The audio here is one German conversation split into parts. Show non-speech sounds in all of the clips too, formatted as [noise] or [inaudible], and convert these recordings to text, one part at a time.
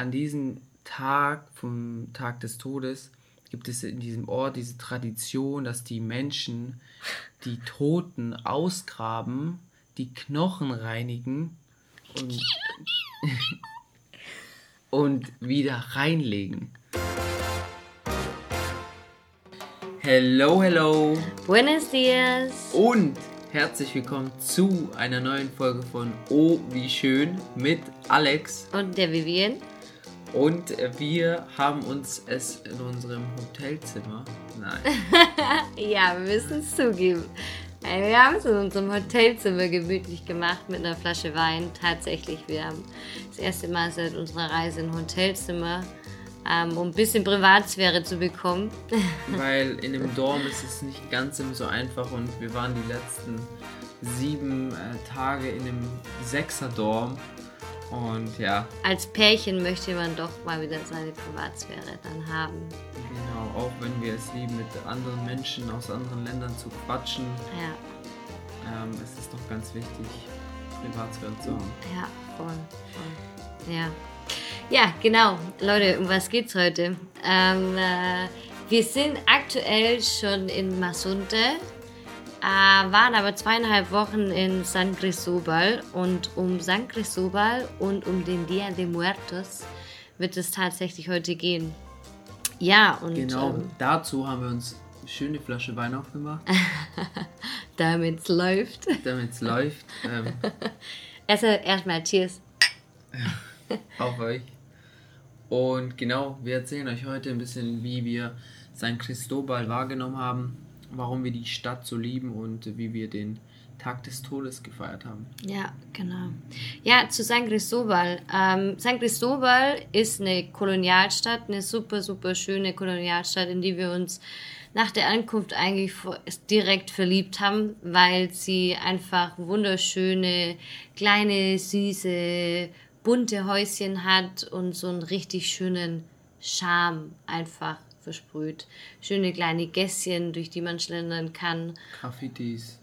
an diesem Tag, vom Tag des Todes, gibt es in diesem Ort diese Tradition, dass die Menschen die Toten ausgraben, die Knochen reinigen und, [laughs] und wieder reinlegen. Hello, hello. Buenos dias. Und herzlich willkommen zu einer neuen Folge von Oh, wie schön mit Alex. Und der Vivian. Und wir haben uns es in unserem Hotelzimmer. Nein. [laughs] ja, wir müssen es zugeben. Wir haben es in unserem Hotelzimmer gemütlich gemacht mit einer Flasche Wein. Tatsächlich, wir haben das erste Mal seit unserer Reise ein Hotelzimmer ähm, um ein bisschen Privatsphäre zu bekommen. [laughs] Weil in dem Dorm ist es nicht ganz so einfach und wir waren die letzten sieben äh, Tage in einem Sechser-Dorm. Und ja. Als Pärchen möchte man doch mal wieder seine Privatsphäre dann haben. Genau, auch wenn wir es lieben, mit anderen Menschen aus anderen Ländern zu quatschen. Ja. Ähm, es ist doch ganz wichtig, Privatsphäre zu haben. Ja, voll. voll. Ja. Ja, genau. Leute, um was geht's heute? Ähm, äh, wir sind aktuell schon in Masunte, äh, waren aber zweieinhalb Wochen in San Cristobal und um San Cristobal und um den Dia de Muertos wird es tatsächlich heute gehen. Ja, und. Genau, ähm, dazu haben wir uns eine schöne Flasche Wein aufgemacht. [laughs] Damit es läuft. Damit es läuft. Ähm. [laughs] Also erstmal Cheers. Auf euch. Und genau, wir erzählen euch heute ein bisschen, wie wir San Cristobal wahrgenommen haben, warum wir die Stadt so lieben und wie wir den Tag des Todes gefeiert haben. Ja, genau. Ja, zu San Cristobal. Ähm, San Cristobal ist eine Kolonialstadt, eine super, super schöne Kolonialstadt, in die wir uns nach der Ankunft eigentlich direkt verliebt haben, weil sie einfach wunderschöne, kleine, süße, bunte Häuschen hat und so einen richtig schönen Charme einfach versprüht. Schöne kleine Gässchen, durch die man schlendern kann. Graffitis.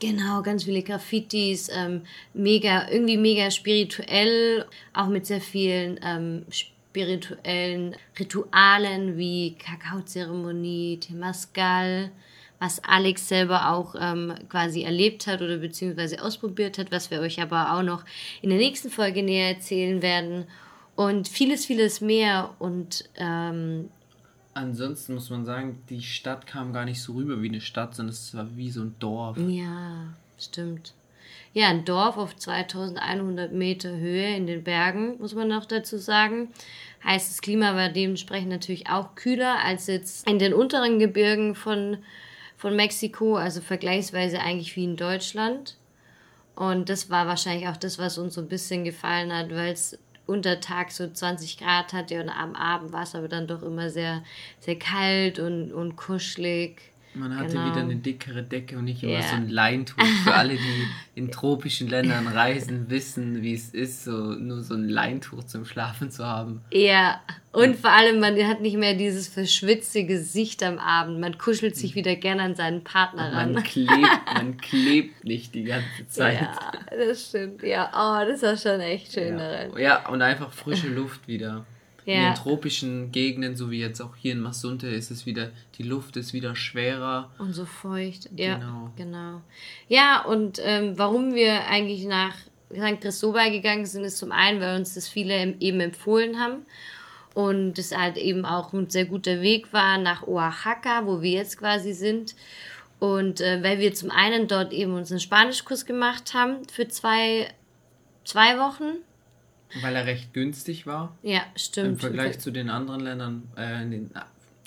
Genau, ganz viele Graffitis, ähm, mega, irgendwie mega spirituell, auch mit sehr vielen ähm, spirituellen Ritualen wie Kakaozeremonie, Temascal, was Alex selber auch ähm, quasi erlebt hat oder beziehungsweise ausprobiert hat, was wir euch aber auch noch in der nächsten Folge näher erzählen werden. Und vieles, vieles mehr. Und ähm, ansonsten muss man sagen, die Stadt kam gar nicht so rüber wie eine Stadt, sondern es war wie so ein Dorf. Ja, stimmt. Ja, ein Dorf auf 2100 Meter Höhe in den Bergen, muss man noch dazu sagen. Heißt, das Klima war dementsprechend natürlich auch kühler als jetzt in den unteren Gebirgen von von Mexiko, also vergleichsweise eigentlich wie in Deutschland. Und das war wahrscheinlich auch das, was uns so ein bisschen gefallen hat, weil es unter Tag so 20 Grad hatte und am Abend war es aber dann doch immer sehr, sehr kalt und, und kuschelig. Man hatte genau. wieder eine dickere Decke und nicht immer yeah. so ein Leintuch. Für alle, die in [laughs] tropischen Ländern reisen, wissen, wie es ist, so nur so ein Leintuch zum Schlafen zu haben. Ja, und vor allem, man hat nicht mehr dieses verschwitzte Gesicht am Abend. Man kuschelt sich wieder gerne an seinen Partner ran. Man [laughs] klebt, man klebt nicht die ganze Zeit. Ja, das stimmt. Ja, oh, das war schon echt schön ja. daran. Ja, und einfach frische Luft wieder. In den tropischen Gegenden, so wie jetzt auch hier in Masunte, ist es wieder, die Luft ist wieder schwerer. Und so feucht. Ja, genau. genau. Ja, und ähm, warum wir eigentlich nach St. Cristobal gegangen sind, ist zum einen, weil uns das viele eben empfohlen haben. Und es halt eben auch ein sehr guter Weg war nach Oaxaca, wo wir jetzt quasi sind. Und äh, weil wir zum einen dort eben unseren Spanischkurs gemacht haben für zwei, zwei Wochen weil er recht günstig war. Ja, stimmt. Im Vergleich zu den anderen Ländern, äh, den, äh,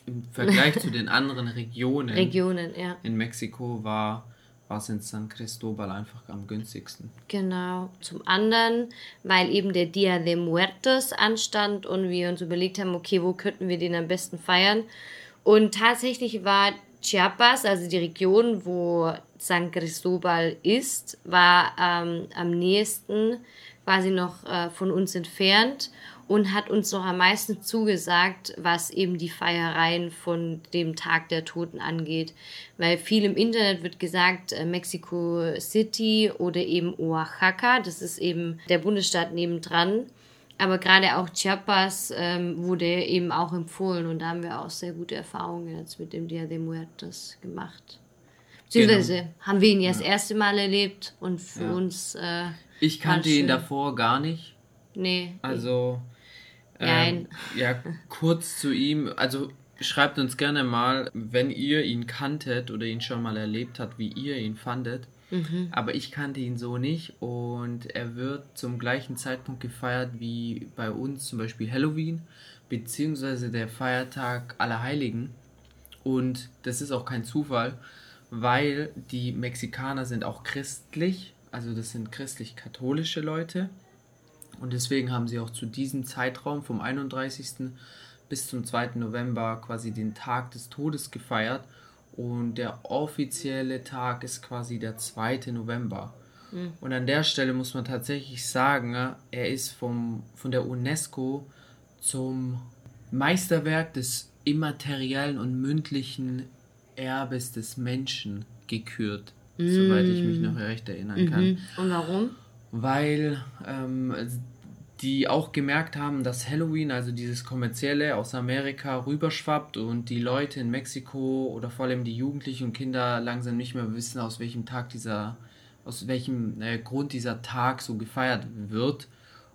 im Vergleich zu den anderen Regionen. Regionen, ja. In Mexiko war war es in San Cristobal einfach am günstigsten. Genau. Zum anderen, weil eben der Dia de Muertos anstand und wir uns überlegt haben, okay, wo könnten wir den am besten feiern? Und tatsächlich war Chiapas, also die Region, wo San Cristobal ist, war ähm, am nächsten quasi noch äh, von uns entfernt und hat uns noch am meisten zugesagt, was eben die Feiereien von dem Tag der Toten angeht. Weil viel im Internet wird gesagt, äh, Mexico City oder eben Oaxaca, das ist eben der Bundesstaat nebendran. Aber gerade auch Chiapas ähm, wurde eben auch empfohlen und da haben wir auch sehr gute Erfahrungen jetzt mit dem Dia de Muertos gemacht. Beziehungsweise genau. haben wir ihn ja das erste Mal erlebt und für ja. uns. Äh, ich kannte ihn davor gar nicht. Nee. Also. Ähm, ja, kurz zu ihm. Also schreibt uns gerne mal, wenn ihr ihn kanntet oder ihn schon mal erlebt habt, wie ihr ihn fandet. Mhm. Aber ich kannte ihn so nicht und er wird zum gleichen Zeitpunkt gefeiert wie bei uns zum Beispiel Halloween beziehungsweise der Feiertag aller Heiligen. Und das ist auch kein Zufall, weil die Mexikaner sind auch christlich, also das sind christlich-katholische Leute. Und deswegen haben sie auch zu diesem Zeitraum vom 31. bis zum 2. November quasi den Tag des Todes gefeiert und der offizielle Tag ist quasi der 2. November. Mhm. Und an der Stelle muss man tatsächlich sagen, er ist vom, von der UNESCO zum Meisterwerk des immateriellen und mündlichen Erbes des Menschen gekürt, mm. soweit ich mich noch recht erinnern kann. Mhm. Und warum? Weil ähm, die auch gemerkt haben, dass Halloween, also dieses kommerzielle aus Amerika rüberschwappt und die Leute in Mexiko oder vor allem die Jugendlichen und Kinder langsam nicht mehr wissen, aus welchem Tag dieser, aus welchem äh, Grund dieser Tag so gefeiert wird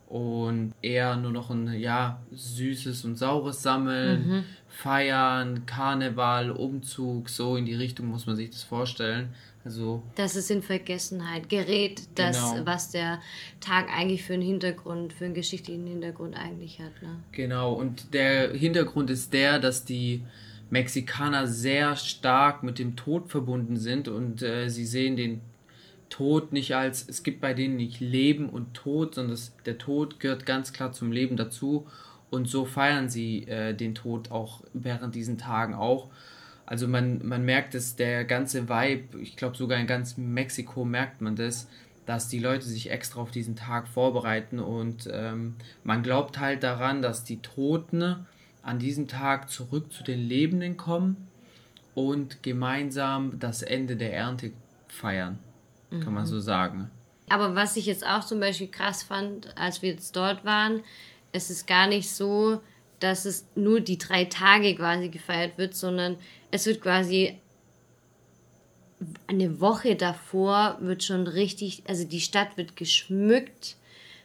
und eher nur noch ein ja süßes und saures Sammeln, mhm. Feiern, Karneval, Umzug, so in die Richtung muss man sich das vorstellen. Also, dass es in Vergessenheit gerät, das, genau. was der Tag eigentlich für einen Hintergrund, für einen geschichtlichen Hintergrund eigentlich hat. Ne? Genau, und der Hintergrund ist der, dass die Mexikaner sehr stark mit dem Tod verbunden sind und äh, sie sehen den Tod nicht als, es gibt bei denen nicht Leben und Tod, sondern das, der Tod gehört ganz klar zum Leben dazu und so feiern sie äh, den Tod auch während diesen Tagen auch. Also man, man merkt es, der ganze Vibe, ich glaube sogar in ganz Mexiko merkt man das, dass die Leute sich extra auf diesen Tag vorbereiten und ähm, man glaubt halt daran, dass die Toten an diesem Tag zurück zu den Lebenden kommen und gemeinsam das Ende der Ernte feiern, mhm. kann man mhm. so sagen. Aber was ich jetzt auch zum Beispiel krass fand, als wir jetzt dort waren, es ist gar nicht so, dass es nur die drei Tage quasi gefeiert wird, sondern es wird quasi eine Woche davor wird schon richtig, also die Stadt wird geschmückt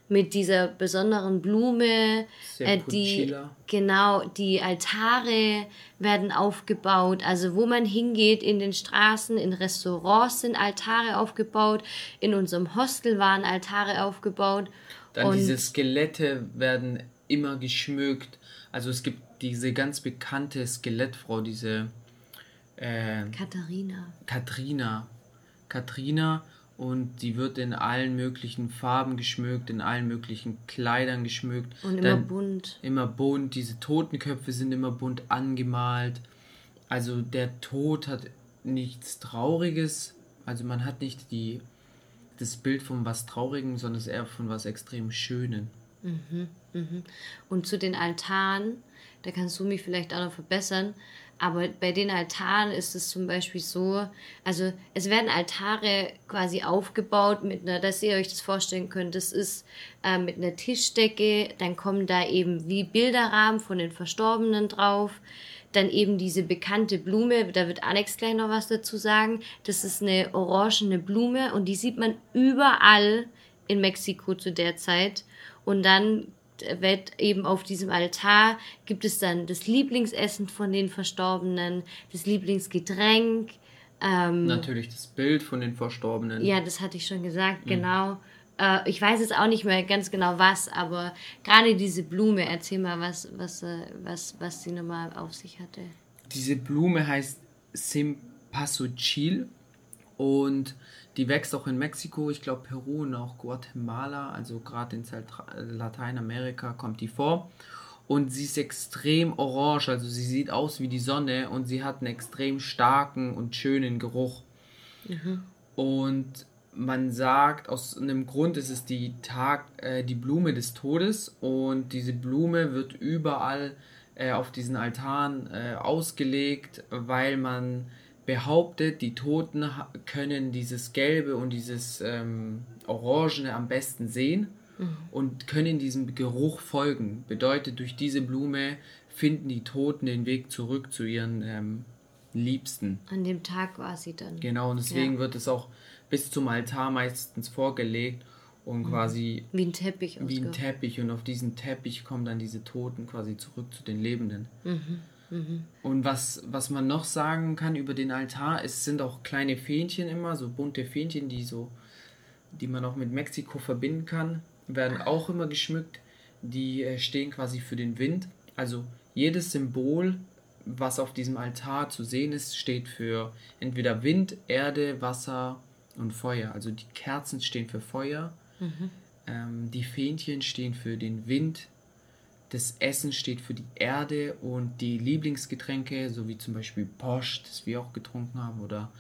mit dieser besonderen Blume, äh, die genau die Altare werden aufgebaut, also wo man hingeht in den Straßen, in Restaurants sind Altare aufgebaut, in unserem Hostel waren Altare aufgebaut. Dann und diese Skelette werden immer geschmückt. Also es gibt diese ganz bekannte Skelettfrau, diese äh, Katharina. Katrina. Katrina und die wird in allen möglichen Farben geschmückt, in allen möglichen Kleidern geschmückt. Und immer Dann bunt. Immer bunt. Diese Totenköpfe sind immer bunt angemalt. Also der Tod hat nichts Trauriges. Also man hat nicht die, das Bild von was Traurigem, sondern eher von was extrem Schönen. Mhm, mhm. Und zu den Altaren, da kannst du mich vielleicht auch noch verbessern. Aber bei den Altaren ist es zum Beispiel so, also es werden Altare quasi aufgebaut mit einer, dass ihr euch das vorstellen könnt, das ist äh, mit einer Tischdecke, dann kommen da eben wie Bilderrahmen von den Verstorbenen drauf, dann eben diese bekannte Blume, da wird Alex gleich noch was dazu sagen, das ist eine orangene Blume und die sieht man überall in Mexiko zu der Zeit. Und dann wird eben auf diesem Altar gibt es dann das Lieblingsessen von den Verstorbenen, das Lieblingsgetränk. Ähm, Natürlich das Bild von den Verstorbenen. Ja, das hatte ich schon gesagt, mhm. genau. Äh, ich weiß jetzt auch nicht mehr ganz genau was, aber gerade diese Blume, erzähl mal, was, was, äh, was, was sie nochmal auf sich hatte. Diese Blume heißt Simpasuchil und die wächst auch in Mexiko, ich glaube Peru und auch Guatemala, also gerade in Lateinamerika kommt die vor. Und sie ist extrem orange, also sie sieht aus wie die Sonne und sie hat einen extrem starken und schönen Geruch. Mhm. Und man sagt, aus einem Grund ist es die, Tag, äh, die Blume des Todes und diese Blume wird überall äh, auf diesen Altaren äh, ausgelegt, weil man behauptet, die Toten können dieses Gelbe und dieses ähm, Orangene am besten sehen. und können diesem Geruch folgen. Bedeutet, durch diese Blume finden die Toten den Weg zurück zu ihren ähm, Liebsten. An dem Tag war sie dann. Genau, und deswegen Ja. wird es auch bis zum Altar meistens vorgelegt und quasi Wie ein Teppich wie ein Teppich und auf diesen Teppich kommen dann diese Toten quasi zurück zu den Lebenden. Und was, was man noch sagen kann über den Altar, es sind auch kleine Fähnchen immer, so bunte Fähnchen, die so, die man auch mit Mexiko verbinden kann, werden auch immer geschmückt. Die äh, stehen quasi für den Wind. Also jedes Symbol, was auf diesem Altar zu sehen ist, steht für entweder Wind, Erde, Wasser und Feuer. Also die Kerzen stehen für Feuer, ähm, die Fähnchen stehen für den Wind, das Essen steht für die Erde und die Lieblingsgetränke, so wie zum Beispiel Porsche, das wir auch getrunken haben, oder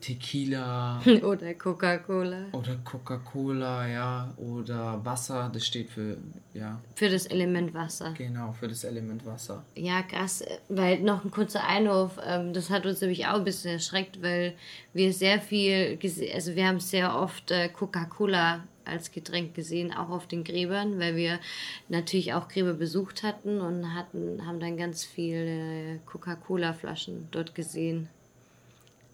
Tequila [laughs] Oder Coca-Cola. oder Coca-Cola, ja, oder Wasser, das steht für, ja, Für das Element Wasser. genau, für das Element Wasser. Ja, krass. Weil noch ein kurzer Einwurf, ähm, das hat uns nämlich auch ein bisschen erschreckt, weil wir sehr viel, also wir haben sehr oft äh, Coca-Cola als Getränk gesehen, auch auf den Gräbern, weil wir natürlich auch Gräber besucht hatten und hatten, haben dann ganz viele Coca-Cola-Flaschen dort gesehen.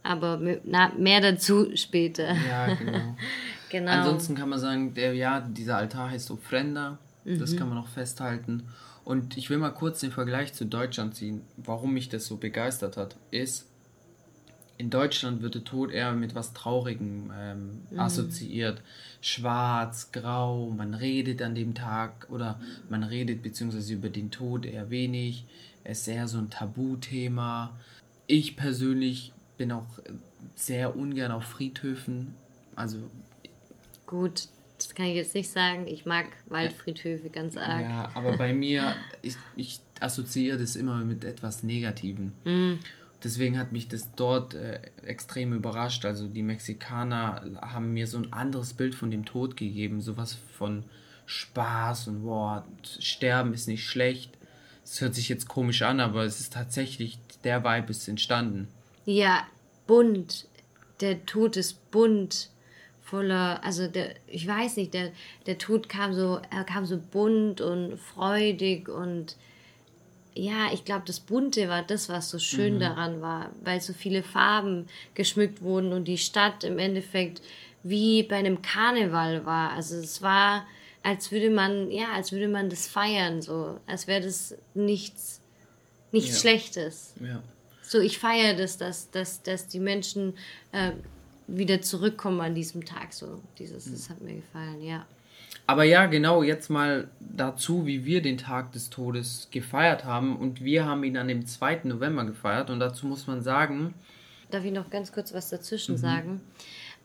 Aber na, mehr dazu später. Ja, genau. [laughs] Genau. Ansonsten kann man sagen, der, ja, dieser Altar heißt Ofrenda. Das kann man noch festhalten. Und ich will mal kurz den Vergleich zu Deutschland ziehen. Warum mich das so begeistert hat, ist, in Deutschland wird der Tod eher mit was Traurigem ähm, assoziiert. Schwarz, grau, man redet an dem Tag oder man redet beziehungsweise über den Tod eher wenig. Es ist eher so ein Tabuthema. Ich persönlich bin auch sehr ungern auf Friedhöfen. Also Gut, das kann ich jetzt nicht sagen. Ich mag Waldfriedhöfe ganz arg. Ja, aber bei [laughs] mir, ich, ich assoziiere das immer mit etwas Negativem. Deswegen hat mich das dort äh, extrem überrascht. Also die Mexikaner haben mir so ein anderes Bild von dem Tod gegeben. Sowas von Spaß und boah, Sterben ist nicht schlecht. Es hört sich jetzt komisch an, aber es ist tatsächlich, der Vibe ist entstanden. Ja, bunt. Der Tod ist bunt. Voller, also der, ich weiß nicht, der, der Tod kam so, er kam so bunt und freudig und ja, ich glaube, das Bunte war das, was so schön daran war, weil so viele Farben geschmückt wurden und die Stadt im Endeffekt wie bei einem Karneval war. Also es war, als würde man, ja, als würde man das feiern, so, als wäre das nichts, nichts Ja. Schlechtes. Ja. So, ich feiere das, dass, dass, dass die Menschen äh, wieder zurückkommen an diesem Tag. So, dieses, das hat mir gefallen, ja. Aber ja, genau, jetzt mal dazu, wie wir den Tag des Todes gefeiert haben. Und wir haben ihn an dem 2. November gefeiert. Und dazu muss man sagen, Darf ich noch ganz kurz was dazwischen sagen?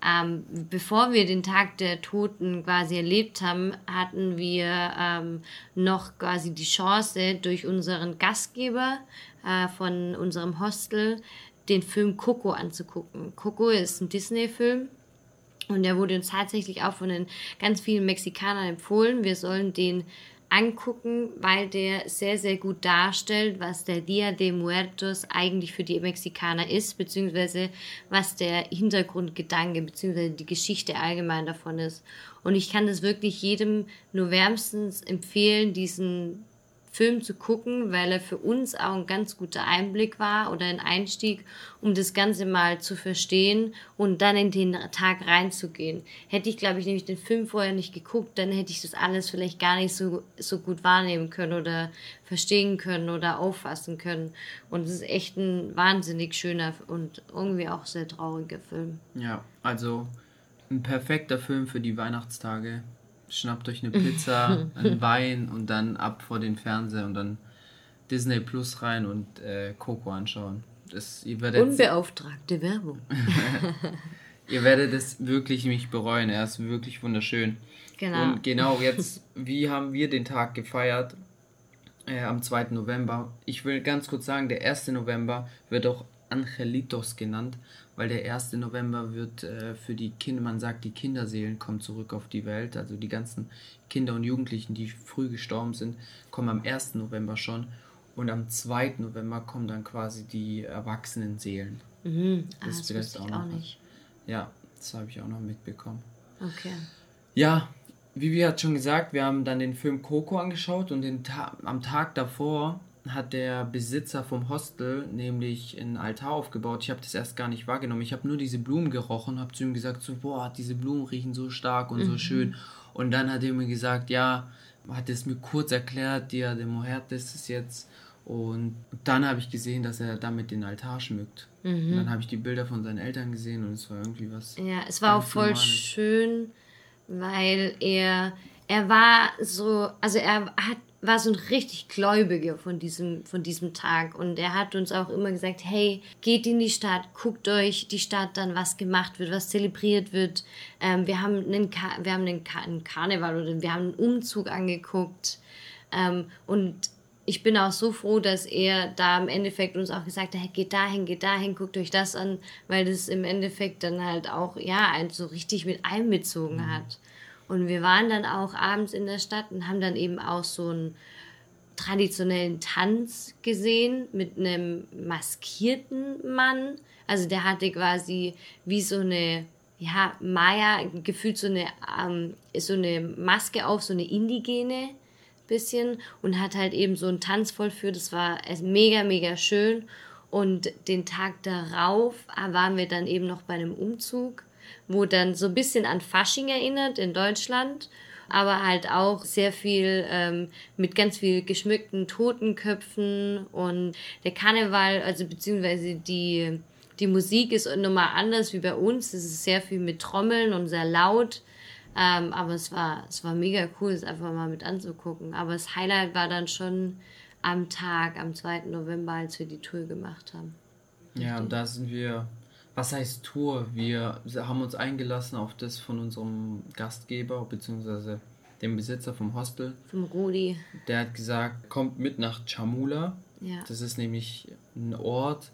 Ähm, bevor wir den Tag der Toten quasi erlebt haben, hatten wir ähm, noch quasi die Chance, durch unseren Gastgeber äh, von unserem Hostel den Film Coco anzugucken. Coco ist ein Disney-Film Und der wurde uns tatsächlich auch von den ganz vielen Mexikanern empfohlen. Wir sollen den angucken, weil der sehr, sehr gut darstellt, was der Dia de Muertos eigentlich für die Mexikaner ist, beziehungsweise was der Hintergrundgedanke, beziehungsweise die Geschichte allgemein davon ist. Und ich kann das wirklich jedem nur wärmstens empfehlen, diesen Film zu gucken, weil er für uns auch ein ganz guter Einblick war oder ein Einstieg, um das Ganze mal zu verstehen und dann in den Tag reinzugehen. Hätte ich, glaube ich, nämlich den Film vorher nicht geguckt, dann hätte ich das alles vielleicht gar nicht so, so gut wahrnehmen können oder verstehen können oder auffassen können. Und es ist echt ein wahnsinnig schöner und irgendwie auch sehr trauriger Film. Ja, also ein perfekter Film für die Weihnachtstage. Schnappt euch eine [laughs] Pizza, einen Wein und dann ab vor den Fernseher und dann Disney Plus rein und äh, Coco anschauen. Das, ihr, werdet, Unbeauftragte Werbung. [laughs] ihr werdet es wirklich nicht bereuen. Er ist wirklich wunderschön. Genau. Und genau jetzt, wie haben wir den Tag gefeiert? Äh, am 2. November. Ich will ganz kurz sagen, der 1. November wird auch Angelitos genannt, weil der 1. November wird äh, für die Kinder, man sagt, die Kinderseelen kommen zurück auf die Welt. Also die ganzen Kinder und Jugendlichen, die früh gestorben sind, kommen am 1. November schon. Und am 2. November kommen dann quasi die erwachsenen Seelen. Mhm. Ah, Das das vielleicht auch noch was. nicht. Ja, das habe ich auch noch mitbekommen. Okay. Ja, Vivi hat schon gesagt, wir haben dann den Film Coco angeschaut und den Ta am Tag davor hat der Besitzer vom Hostel nämlich ein Altar aufgebaut. Ich habe das erst gar nicht wahrgenommen. Ich habe nur diese Blumen gerochen, habe zu ihm gesagt, so, boah, diese Blumen riechen so stark und mhm. so schön. Und dann hat er mir gesagt, ja, hat es mir kurz erklärt, Dia de Muertes ist jetzt. Und dann habe ich gesehen, dass er damit den Altar schmückt. Mhm. Und dann habe ich die Bilder von seinen Eltern gesehen und es war irgendwie was. Ja, es war auch voll Normales. schön, weil er, er war so, also er hat war so ein richtig Gläubiger von diesem, von diesem Tag. Und er hat uns auch immer gesagt, hey, geht in die Stadt, guckt euch die Stadt dann, was gemacht wird, was zelebriert wird. Ähm, wir haben, einen, Ka wir haben einen, Ka einen Karneval oder wir haben einen Umzug angeguckt. Ähm, und ich bin auch so froh, dass er da im Endeffekt uns auch gesagt hat, hey, geht dahin, geht dahin, guckt euch das an, weil das im Endeffekt dann halt auch, ja, einen so richtig mit einbezogen mhm. hat. Und wir waren dann auch abends in der Stadt und haben dann eben auch so einen traditionellen Tanz gesehen mit einem maskierten Mann. Also der hatte quasi wie so eine, ja, Maya, gefühlt so eine, ähm, so eine Maske auf, so eine indigene bisschen und hat halt eben so einen Tanz vollführt. Das war mega, mega schön. Und den Tag darauf waren wir dann eben noch bei einem Umzug wo dann so ein bisschen an Fasching erinnert in Deutschland, aber halt auch sehr viel ähm, mit ganz viel geschmückten Totenköpfen und der Karneval, also beziehungsweise die, die Musik ist nochmal anders wie bei uns. Es ist sehr viel mit Trommeln und sehr laut. Ähm, aber es war, es war mega cool, es einfach mal mit anzugucken. Aber das Highlight war dann schon am Tag, am 2. November, als wir die Tour gemacht haben. Ja, und da sind wir was heißt Tour? Wir haben uns eingelassen auf das von unserem Gastgeber bzw. dem Besitzer vom Hostel. Vom Rudi. Der hat gesagt, kommt mit nach Chamula. Ja. Das ist nämlich ein Ort,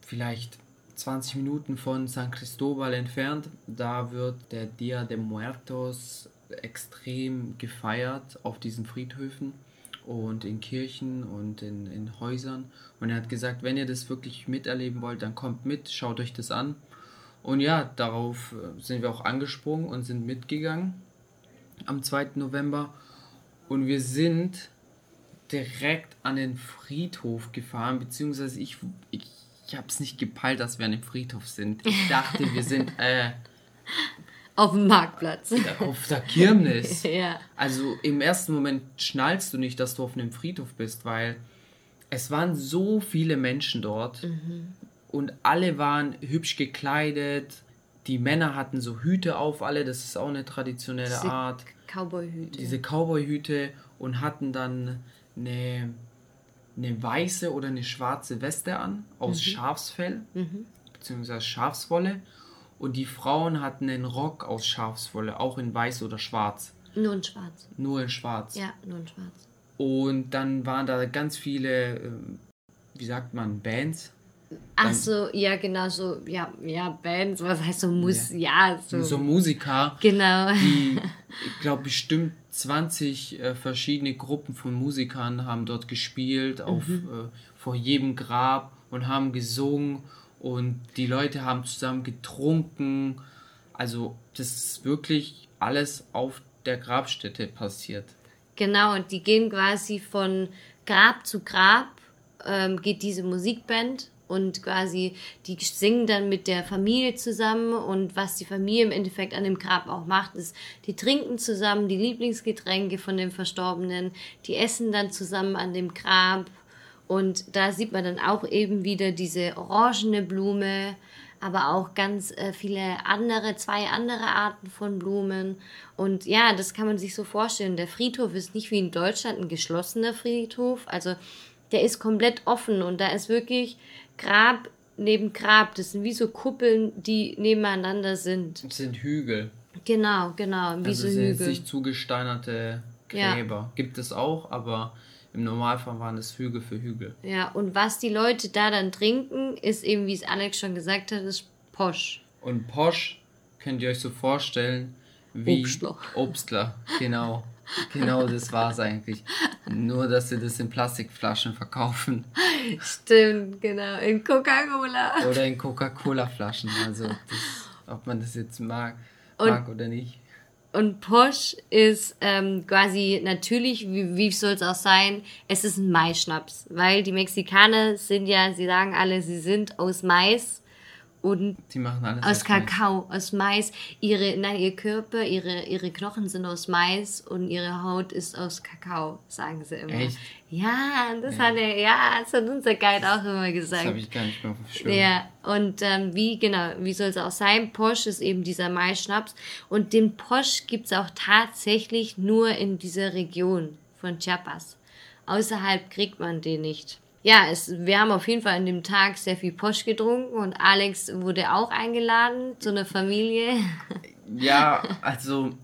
vielleicht 20 Minuten von San Cristobal entfernt. Da wird der Dia de Muertos extrem gefeiert auf diesen Friedhöfen und in Kirchen und in, in Häusern. Und er hat gesagt, wenn ihr das wirklich miterleben wollt, dann kommt mit, schaut euch das an. Und ja, darauf äh, sind wir auch angesprungen und sind mitgegangen am 2. November. Und wir sind direkt an den Friedhof gefahren, beziehungsweise ich, ich, ich habe es nicht gepeilt, dass wir an dem Friedhof sind. Ich dachte, wir sind [laughs] äh, auf dem Marktplatz. Auf der Kirmes. [laughs] ja. Also im ersten Moment schnallst du nicht, dass du auf einem Friedhof bist, weil es waren so viele Menschen dort mhm. und alle waren hübsch gekleidet. Die Männer hatten so Hüte auf, alle, das ist auch eine traditionelle diese Art. Cowboy-Hüte. Diese Cowboy-Hüte und hatten dann eine, eine weiße oder eine schwarze Weste an aus mhm. Schafsfell, mhm. beziehungsweise Schafswolle und die Frauen hatten einen Rock aus Schafswolle, auch in weiß oder schwarz. Nur in schwarz. Nur in schwarz. Ja, nur in schwarz. Und dann waren da ganz viele, ähm, wie sagt man, Bands. Ach so, ja, genau, so, ja, ja, Bands, was heißt so, Mus ja, ja so. So Musiker. Genau. Die, [laughs] ich glaube, bestimmt 20 äh, verschiedene Gruppen von Musikern haben dort gespielt, auf, mhm. äh, vor jedem Grab und haben gesungen und die Leute haben zusammen getrunken. Also das ist wirklich alles auf der Grabstätte passiert. Genau, und die gehen quasi von Grab zu Grab, ähm, geht diese Musikband und quasi die singen dann mit der Familie zusammen und was die Familie im Endeffekt an dem Grab auch macht, ist, die trinken zusammen die Lieblingsgetränke von dem Verstorbenen, die essen dann zusammen an dem Grab und da sieht man dann auch eben wieder diese orangene Blume, aber auch ganz äh, viele andere, zwei andere Arten von Blumen. Und ja, das kann man sich so vorstellen. Der Friedhof ist nicht wie in Deutschland ein geschlossener Friedhof. Also der ist komplett offen und da ist wirklich Grab neben Grab. Das sind wie so Kuppeln, die nebeneinander sind. Das sind Hügel. Genau, genau, wie also so sind Hügel. sich zugesteinerte Gräber. Ja. Gibt es auch, aber im Normalfall waren es Hügel für Hügel. Ja, und was die Leute da dann trinken, ist eben, wie es Alex schon gesagt hat, ist Posch. Und Posch könnt ihr euch so vorstellen wie Obstler. Obstler, genau. Genau, das war es eigentlich. Nur, dass sie das in Plastikflaschen verkaufen. Stimmt, genau. In Coca-Cola. Oder in Coca-Cola-Flaschen. Also, das, ob man das jetzt mag, mag oder nicht. Und Posch ist ähm, quasi natürlich, wie, wie soll es auch sein, es ist ein Maischnaps. Weil die Mexikaner sind ja, sie sagen alle, sie sind aus Mais und Die machen alles aus aus Mais. Kakao, aus Mais. Ihre, nein, ihr Körper, ihre, ihre Knochen sind aus Mais und ihre Haut ist aus Kakao, sagen sie immer. Echt? Ja, das hat er, ja, das hat unser Guide auch immer gesagt. Das habe ich gar nicht mehr verstanden. Ja, und ähm, wie, genau, wie soll es auch sein? Posch ist eben dieser Maischnaps. Und den Posch gibt's auch tatsächlich nur in dieser Region von Chiapas. Außerhalb kriegt man den nicht. Ja, es, wir haben auf jeden Fall an dem Tag sehr viel Posch getrunken und Alex wurde auch eingeladen zu einer Familie. [laughs] Ja, also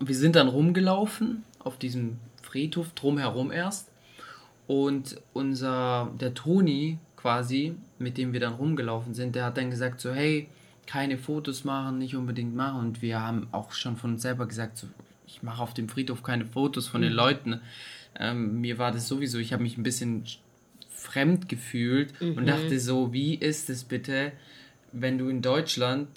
wir sind dann rumgelaufen auf diesem Friedhof drumherum erst und unser der Toni quasi, mit dem wir dann rumgelaufen sind, der hat dann gesagt so hey keine Fotos machen, nicht unbedingt machen und wir haben auch schon von uns selber gesagt so ich mache auf dem Friedhof keine Fotos von den Leuten. Ähm, mir war das sowieso, ich habe mich ein bisschen fremd gefühlt und dachte so, wie ist es bitte, wenn du in Deutschland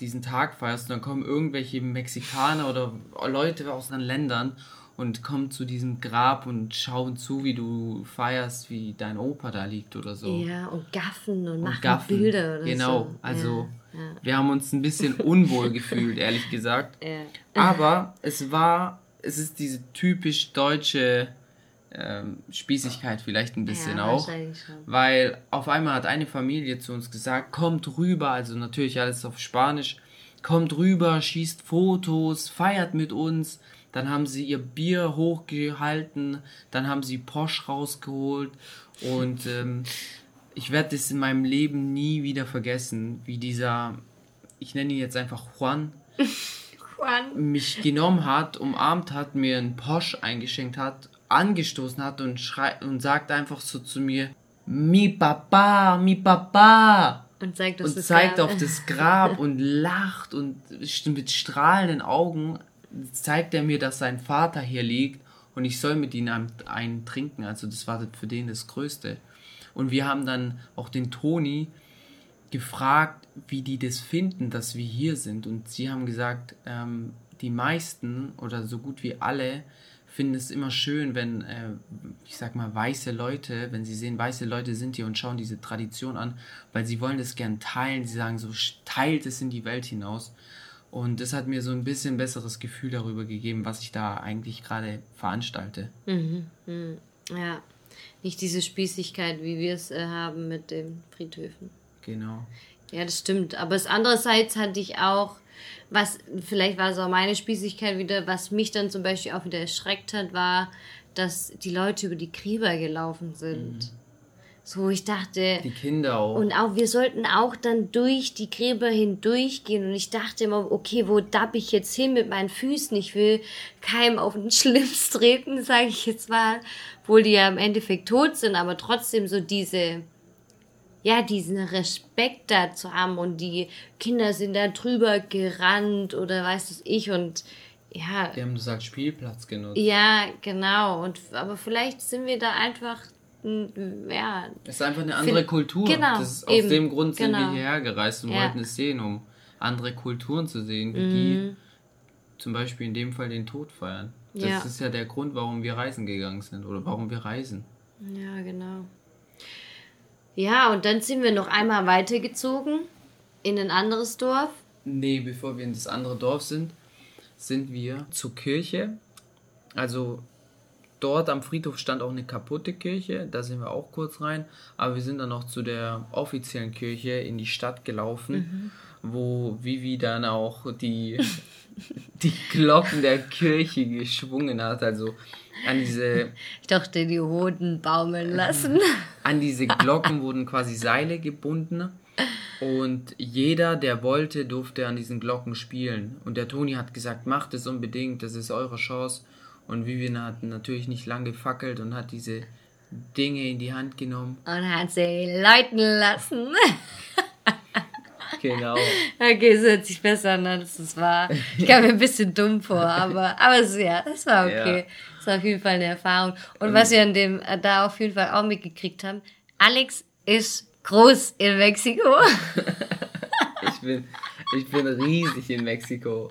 diesen Tag feierst und dann kommen irgendwelche Mexikaner oder Leute aus anderen Ländern und kommen zu diesem Grab und schauen zu, wie du feierst, wie dein Opa da liegt oder so. Ja, und gaffen und, machen Gaffen. Bilder oder genau, so. also Ja, ja. wir haben uns ein bisschen [laughs] unwohl gefühlt, ehrlich gesagt. Ja. Aber es war, es ist diese typisch deutsche ähm, Spießigkeit vielleicht ein bisschen Ja, auch. Weil auf einmal hat eine Familie zu uns gesagt, kommt rüber, also natürlich alles auf Spanisch, kommt rüber, schießt Fotos, feiert mit uns. Dann haben sie ihr Bier hochgehalten, dann haben sie Posch rausgeholt und ähm, ich werde das in meinem Leben nie wieder vergessen, wie dieser, ich nenne ihn jetzt einfach Juan, [laughs] Juan. mich genommen hat, umarmt hat, mir einen Posch eingeschenkt hat, angestoßen hat und schreit und sagt einfach so zu mir, mi papa, mi papa. Und zeigt Und das zeigt auf das Grab und lacht und mit strahlenden Augen zeigt er mir, dass sein Vater hier liegt und ich soll mit ihm einen, einen trinken. Also das war für den das Größte. Und wir haben dann auch den Toni gefragt, wie die das finden, dass wir hier sind. Und sie haben gesagt, ähm, die meisten oder so gut wie alle finden es immer schön, wenn, äh, ich sag mal, weiße Leute, wenn sie sehen, weiße Leute sind hier und schauen diese Tradition an, weil sie wollen das gern teilen. Sie sagen so, teilt es in die Welt hinaus. Und das hat mir so ein bisschen besseres Gefühl darüber gegeben, was ich da eigentlich gerade veranstalte. Ja, nicht diese Spießigkeit, wie wir es äh, haben mit den Friedhöfen. Genau. Ja, das stimmt. Aber es andererseits hatte ich auch, was, vielleicht war es auch meine Spießigkeit wieder, was mich dann zum Beispiel auch wieder erschreckt hat, war, dass die Leute über die Gräber gelaufen sind. So, ich dachte, Die Kinder auch. und auch, wir sollten auch dann durch die Gräber hindurchgehen. Und ich dachte immer, okay, wo dapp ich jetzt hin mit meinen Füßen? Ich will keinem auf den [laughs] Schlips treten, sage ich jetzt mal. Obwohl die ja im Endeffekt tot sind, aber trotzdem so diese, ja, diesen Respekt da zu haben. Und die Kinder sind da drüber gerannt oder weiß es ich. Und ja, die haben das als Spielplatz genutzt. ja, genau. Und, aber vielleicht sind wir da einfach, ja, Es ist einfach eine andere Kultur. genau, das ist, eben, aus dem Grund sind genau. wir hierher gereist und Ja. wollten es sehen, um andere Kulturen zu sehen, wie Mhm. die zum Beispiel in dem Fall den Tod feiern. Das Ja. ist ja der Grund, warum wir reisen gegangen sind oder warum wir reisen. Ja, genau. Ja, und dann sind wir noch einmal weitergezogen in ein anderes Dorf. Nee, bevor wir in das andere Dorf sind, sind wir zur Kirche. Also dort am Friedhof stand auch eine kaputte Kirche, da sind wir auch kurz rein, aber wir sind dann noch zu der offiziellen Kirche in die Stadt gelaufen, wo Vivi dann auch die, [laughs] die Glocken der Kirche geschwungen hat, also an diese, Ich dachte, die Hoden baumeln lassen. an diese Glocken [laughs] wurden quasi Seile gebunden und jeder, der wollte, durfte an diesen Glocken spielen. Und der Toni hat gesagt, macht es unbedingt, das ist eure Chance. Und Vivian hat natürlich nicht lange gefackelt und hat diese Dinge in die Hand genommen. Und hat sie läuten lassen. [laughs] Genau. [laughs] Okay, es hört sich besser an, als es war. Ich kam mir ein bisschen dumm vor, aber, aber es, ja, es war okay. Ja. Es war auf jeden Fall eine Erfahrung. Und was wir an dem, da auf jeden Fall auch mitgekriegt haben, Alex ist groß in Mexiko. [laughs] Ich bin, ich bin riesig in Mexiko.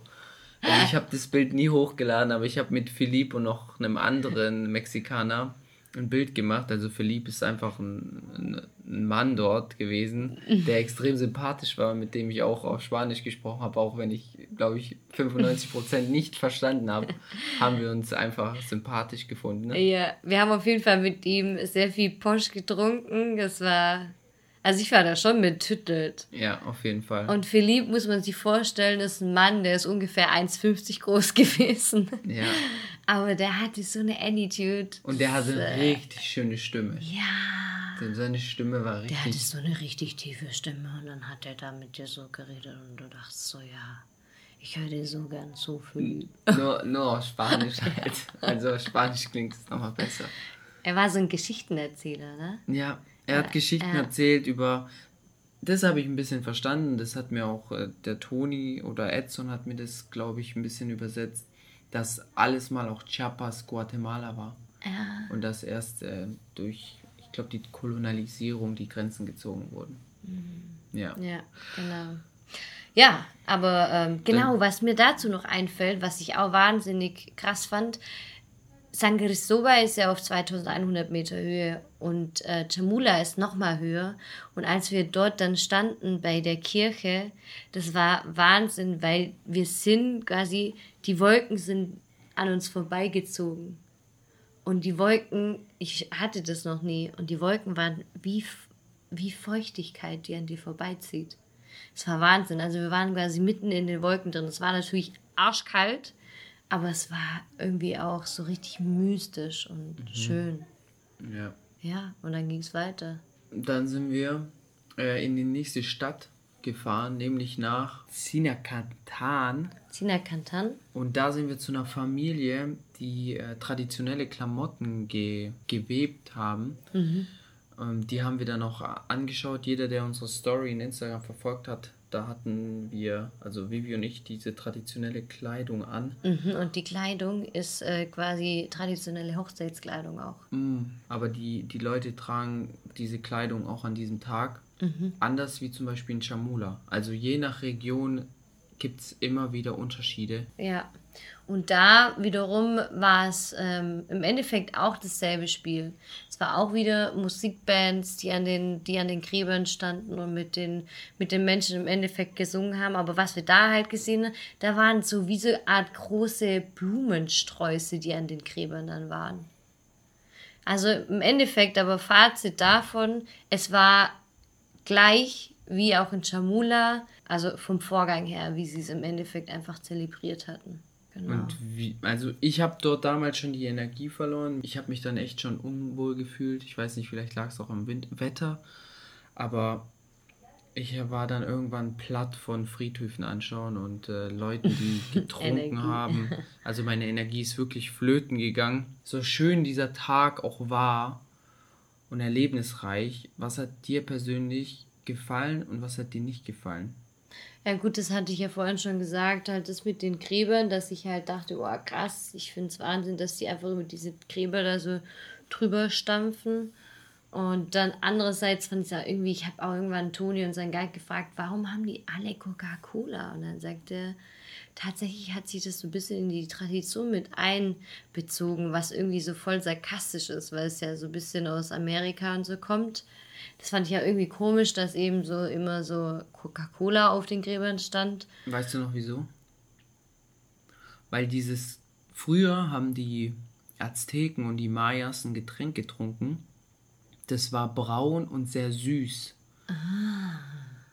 Also ich habe das Bild nie hochgeladen, aber ich habe mit Philipp und noch einem anderen Mexikaner ein Bild gemacht. Also Philipp ist einfach ein, ein Mann dort gewesen, [laughs] der extrem sympathisch war, mit dem ich auch auf Spanisch gesprochen habe, auch wenn ich, glaube ich, 95% nicht verstanden habe, [laughs] haben wir uns einfach sympathisch gefunden. Ne? Ja, wir haben auf jeden Fall mit ihm sehr viel Posch getrunken. Das war also ich war da schon betüttelt. Ja, auf jeden Fall. Und Philipp, muss man sich vorstellen, ist ein Mann, der ist ungefähr 1,50 groß [laughs] gewesen. Ja. Aber der hatte so eine Attitude. Und der hatte eine äh, richtig schöne Stimme. Ja. Denn seine Stimme war richtig... Der hatte so eine richtig tiefe Stimme und dann hat er da mit dir so geredet und du dachtest so, ja... Ich höre dir so gern zu, Philipp. Nur, nur auf Spanisch [laughs] halt. Also auf Spanisch klingt es nochmal besser. Er war so ein Geschichtenerzähler, ne? Ja, er hat Geschichten äh, erzählt über. Das habe ich ein bisschen verstanden. Das hat mir auch äh, der Toni oder Edson hat mir das, glaube ich, ein bisschen übersetzt, dass alles mal auch Chiapas, Guatemala war. Ja. Und dass erst äh, durch, ich glaube, die Kolonialisierung die Grenzen gezogen wurden. Mhm. Ja. Ja, genau. Ja, aber ähm, genau, was mir dazu noch einfällt, was ich auch wahnsinnig krass fand, San Cristobal ist ja auf 2100 Meter Höhe und äh, Chamula ist noch mal höher. Und als wir dort dann standen bei der Kirche, das war Wahnsinn, weil wir sind quasi, die Wolken sind an uns vorbeigezogen. Und die Wolken, ich hatte das noch nie, und die Wolken waren wie, wie Feuchtigkeit, die an dir vorbeizieht. Es war Wahnsinn. Also wir waren quasi mitten in den Wolken drin. Es war natürlich arschkalt aber es war irgendwie auch so richtig mystisch und mhm. schön. Ja. Ja, und dann ging es weiter. Dann sind wir äh, in die nächste Stadt gefahren, nämlich nach Sinakantan. Sinakantan. Und da sind wir zu einer Familie, die äh, traditionelle Klamotten ge gewebt haben. Mhm. Ähm, die haben wir dann auch angeschaut. Jeder, der unsere Story in Instagram verfolgt hat, da hatten wir, also Vivi und ich, diese traditionelle Kleidung an. Mhm, und die Kleidung ist äh, quasi traditionelle Hochzeitskleidung auch. Mhm, aber die, die Leute tragen diese Kleidung auch an diesem Tag. Mhm. Anders wie zum Beispiel in Chamula. Also je nach Region gibt es immer wieder Unterschiede. Ja. Und da wiederum war es ähm, im Endeffekt auch dasselbe Spiel. Es war auch wieder Musikbands, die an den, die an den Gräbern standen und mit den, mit den Menschen im Endeffekt gesungen haben. Aber was wir da halt gesehen haben, da waren so wie so eine Art große Blumensträuße, die an den Gräbern dann waren. Also im Endeffekt, aber Fazit davon, es war gleich wie auch in Chamula, also vom Vorgang her, wie sie es im Endeffekt einfach zelebriert hatten. Genau. Und wie, also ich habe dort damals schon die Energie verloren. Ich habe mich dann echt schon unwohl gefühlt. Ich weiß nicht, vielleicht lag es auch am Wind Wetter, aber ich war dann irgendwann platt von Friedhöfen anschauen und äh, Leuten, die [laughs] getrunken haben. Also meine Energie ist wirklich flöten gegangen. So schön dieser Tag auch war und erlebnisreich. Was hat dir persönlich gefallen und was hat dir nicht gefallen? Ja gut, das hatte ich ja vorhin schon gesagt, halt das mit den Gräbern, dass ich halt dachte, oh krass, ich finde es Wahnsinn, dass die einfach über diese Gräber da so drüber stampfen. Und dann andererseits fand ich es irgendwie, ich habe auch irgendwann Toni und sein Guide gefragt, warum haben die alle Coca-Cola? Und dann sagte er, tatsächlich hat sich das so ein bisschen in die Tradition mit einbezogen, was irgendwie so voll sarkastisch ist, weil es ja so ein bisschen aus Amerika und so kommt das fand ich ja irgendwie komisch, dass eben so immer so Coca-Cola auf den Gräbern stand. Weißt du noch wieso? Weil dieses früher haben die Azteken und die Mayas ein Getränk getrunken. Das war braun und sehr süß. Ah.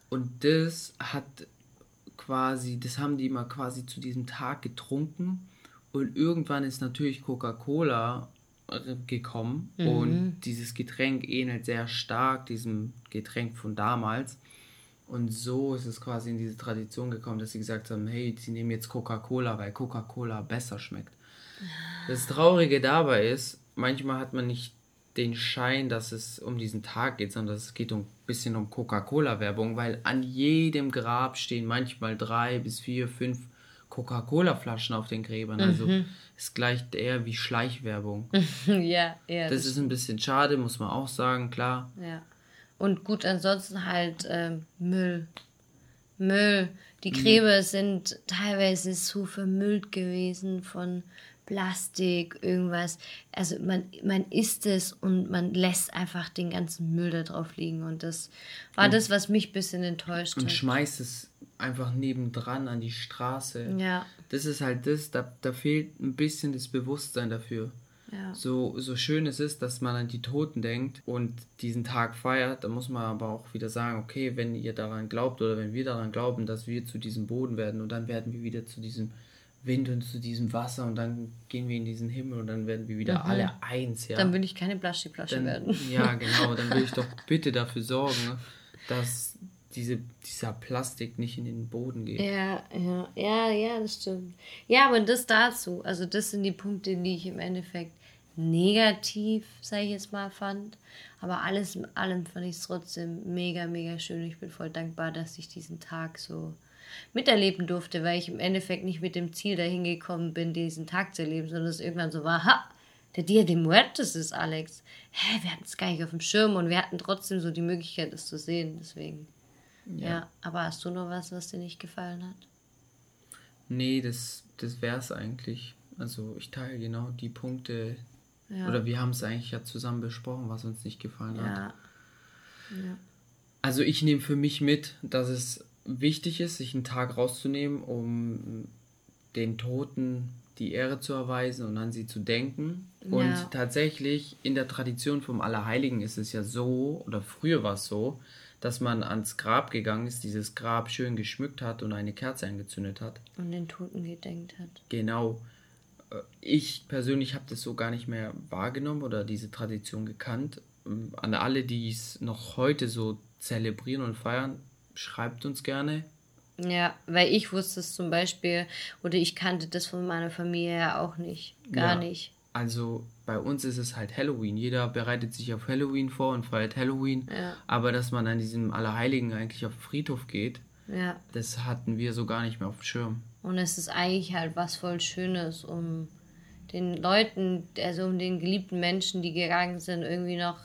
Und das hat quasi, das haben die immer quasi zu diesem Tag getrunken. Und irgendwann ist natürlich Coca-Cola gekommen mhm. und dieses Getränk ähnelt sehr stark diesem Getränk von damals. Und so ist es quasi in diese Tradition gekommen, dass sie gesagt haben, hey, sie nehmen jetzt Coca-Cola, weil Coca-Cola besser schmeckt. Das Traurige dabei ist, manchmal hat man nicht den Schein, dass es um diesen Tag geht, sondern es geht um ein bisschen um Coca-Cola-Werbung, weil an jedem Grab stehen manchmal drei bis vier, fünf Coca-Cola-Flaschen auf den Gräbern. Also mhm. es gleicht eher wie Schleichwerbung. [laughs] ja, ja. Das, das ist ein bisschen schade, muss man auch sagen, klar. Ja. Und gut, ansonsten halt ähm, Müll. Müll. Die Gräber sind teilweise so vermüllt gewesen von Plastik, irgendwas. Also man, man isst es und man lässt einfach den ganzen Müll da drauf liegen. Und das war Und- das, was mich ein bisschen enttäuscht Und hat. schmeißt es einfach nebendran an die Straße. Ja, Das ist halt das, da, da fehlt ein bisschen das Bewusstsein dafür. ja. So, so schön es ist, dass man an die Toten denkt und diesen Tag feiert, da muss man aber auch wieder sagen, okay, wenn ihr daran glaubt oder wenn wir daran glauben, dass wir zu diesem Boden werden und dann werden wir wieder zu diesem Wind und zu diesem Wasser und dann gehen wir in diesen Himmel und dann werden wir wieder alle eins, ja. Mhm. Dann will ich keine Plastikflasche Dann- werden. [laughs] Ja, [laughs] genau, dann will ich doch bitte dafür sorgen, dass diese, dieser Plastik nicht in den Boden geht. Ja, ja, ja, ja, das stimmt. Ja, aber das dazu. Also das sind die Punkte, die ich im Endeffekt negativ, sage ich jetzt mal, fand. Aber alles in allem fand ich es trotzdem mega, mega schön. Ich bin voll dankbar, dass ich diesen Tag so miterleben durfte, weil ich im Endeffekt nicht mit dem Ziel dahin gekommen bin, diesen Tag zu erleben, sondern es irgendwann so war, ha, der Dia de Muertos ist Alex. Hä, wir hatten es gar nicht auf dem Schirm und wir hatten trotzdem so die Möglichkeit, das zu sehen. Deswegen. Ja. aber hast du noch was, was dir nicht gefallen hat? Nee, das, das wäre es eigentlich. Also ich teile genau die Punkte, Ja. oder wir haben es eigentlich ja zusammen besprochen, was uns nicht gefallen hat. Ja. ja. Also ich nehme für mich mit, dass es wichtig ist, sich einen Tag rauszunehmen, um den Toten die Ehre zu erweisen und an sie zu denken. Und Ja. tatsächlich in der Tradition vom Allerheiligen ist es ja so, oder früher war es so, dass man ans Grab gegangen ist, dieses Grab schön geschmückt hat und eine Kerze angezündet hat. Und den Toten gedenkt hat. Genau. Äh, Ich persönlich habe das so gar nicht mehr wahrgenommen oder diese Tradition gekannt. Ähm, An alle, die es noch heute so zelebrieren und feiern, schreibt uns gerne. Ja, weil ich wusste es zum Beispiel, oder ich kannte das von meiner Familie ja auch nicht. Gar Ja. nicht. Also bei uns ist es halt Halloween. Jeder bereitet sich auf Halloween vor und feiert Halloween. Ja. Aber dass man an diesem Allerheiligen eigentlich auf den Friedhof geht, Ja. das hatten wir so gar nicht mehr auf dem Schirm. Und es ist eigentlich halt was voll Schönes, um den Leuten, also um den geliebten Menschen, die gegangen sind, irgendwie noch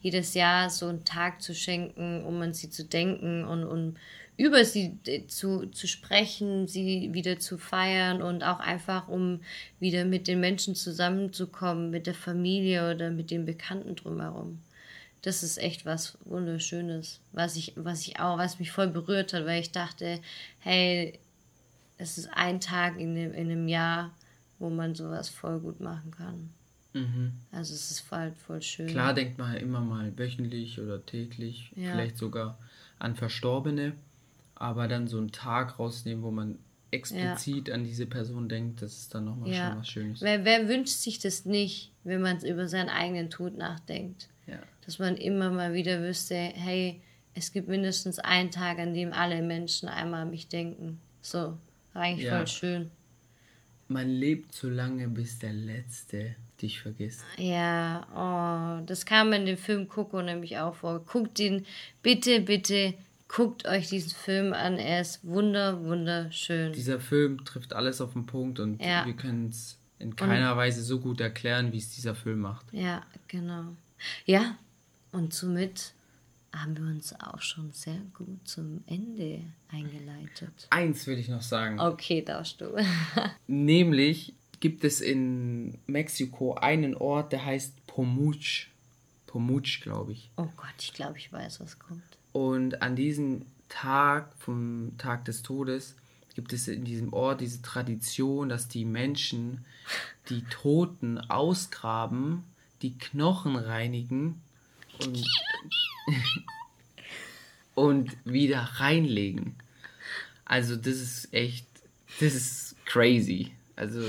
jedes Jahr so einen Tag zu schenken, um an sie zu denken und, und über sie äh, zu, zu sprechen, sie wieder zu feiern und auch einfach, um wieder mit den Menschen zusammenzukommen, mit der Familie oder mit den Bekannten drumherum. Das ist echt was Wunderschönes, was ich, was ich auch, was mich voll berührt hat, weil ich dachte, hey, es ist ein Tag in dem, in einem Jahr, wo man sowas voll gut machen kann. Mhm. Also es ist halt voll schön. Klar denkt man ja immer mal wöchentlich oder täglich, Ja. vielleicht sogar an Verstorbene, aber dann so einen Tag rausnehmen, wo man explizit an diese Person denkt, das ist dann nochmal Ja. schon was Schönes. Wer, wer wünscht sich das nicht, wenn man über seinen eigenen Tod nachdenkt? Ja. Dass man immer mal wieder wüsste, hey, es gibt mindestens einen Tag, an dem alle Menschen einmal an mich denken. So, eigentlich Ja. voll schön. Man lebt so lange, bis der Letzte dich vergisst. Ja, oh, das kam in dem Film Coco nämlich auch vor. Guckt ihn, bitte, bitte, guckt euch diesen Film an. Er ist wunder, wunderschön. Dieser Film trifft alles auf den Punkt und Ja. wir können es in keiner Weise so gut erklären, wie es dieser Film macht. Ja, genau. Ja, und somit haben wir uns auch schon sehr gut zum Ende eingeleitet. Eins will ich noch sagen. Okay, darfst du. [laughs] Nämlich gibt es in Mexiko einen Ort, der heißt Pomuch. Pomuch, glaube ich. Oh Gott, ich glaube, ich weiß, was kommt. Und an diesem Tag, vom Tag des Todes, gibt es in diesem Ort diese Tradition, dass die Menschen die Toten ausgraben, die Knochen reinigen und, und wieder reinlegen. Also das ist echt, das ist crazy. Also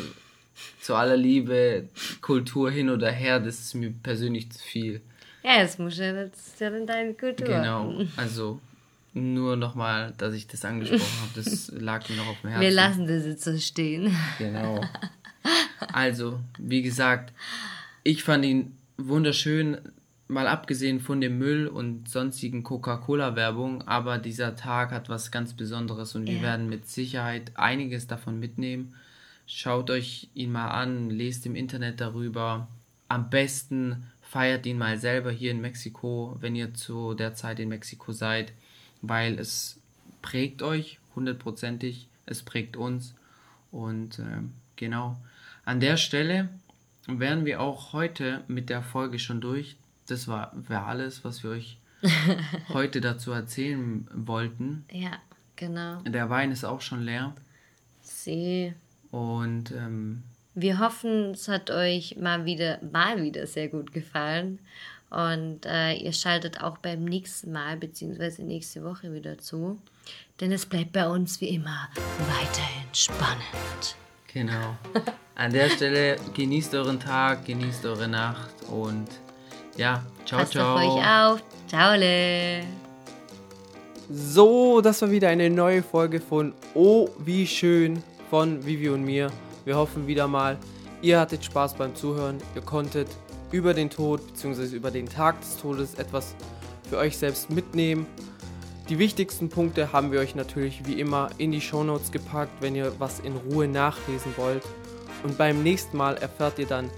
zu aller Liebe, Kultur hin oder her, das ist mir persönlich zu viel. Ja, das muss ja, das ist ja dann deine Kultur. Genau, also nur nochmal, dass ich das angesprochen habe, das [laughs] lag mir noch auf dem Herzen. Wir lassen das jetzt so stehen. Genau. [laughs] Also, wie gesagt, ich fand ihn wunderschön, mal abgesehen von dem Müll und sonstigen Coca-Cola-Werbung, aber dieser Tag hat was ganz Besonderes und wir Ja. werden mit Sicherheit einiges davon mitnehmen. Schaut euch ihn mal an, lest im Internet darüber. Am besten feiert ihn mal selber hier in Mexiko, wenn ihr zu der Zeit in Mexiko seid, weil es prägt euch hundertprozentig, es prägt uns. Und äh, genau, an der Stelle wären wir auch heute mit der Folge schon durch. Das war wäre alles, was wir euch [laughs] heute dazu erzählen wollten. Ja, genau. Der Wein ist auch schon leer. Sie. Und ähm, Wir hoffen, es hat euch mal wieder, mal wieder sehr gut gefallen. Und äh, ihr schaltet auch beim nächsten Mal beziehungsweise nächste Woche wieder zu. Denn es bleibt bei uns wie immer weiterhin spannend. genau. [laughs] An der Stelle genießt euren Tag, genießt eure Nacht und ja, ciao, Passt ciao. auf euch auf. Ciao. le. So, das war wieder eine neue Folge von Oh, wie schön von Vivi und mir. Wir hoffen wieder mal, ihr hattet Spaß beim Zuhören. Ihr konntet über den Tod bzw. über den Tag des Todes etwas für euch selbst mitnehmen. Die wichtigsten Punkte haben wir euch natürlich wie immer in die Shownotes gepackt, wenn ihr was in Ruhe nachlesen wollt. Und beim nächsten Mal erfahrt ihr dann,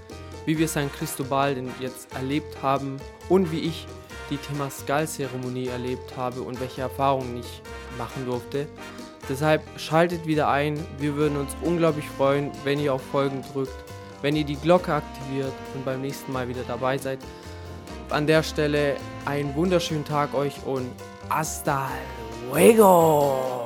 wie wir San Cristobal denn jetzt erlebt haben und wie ich die Temascal-Zeremonie erlebt habe und welche Erfahrungen ich machen durfte. Deshalb schaltet wieder ein. Wir würden uns unglaublich freuen, wenn ihr auf Folgen drückt, wenn ihr die Glocke aktiviert und beim nächsten Mal wieder dabei seid. An der Stelle einen wunderschönen Tag euch und hasta luego!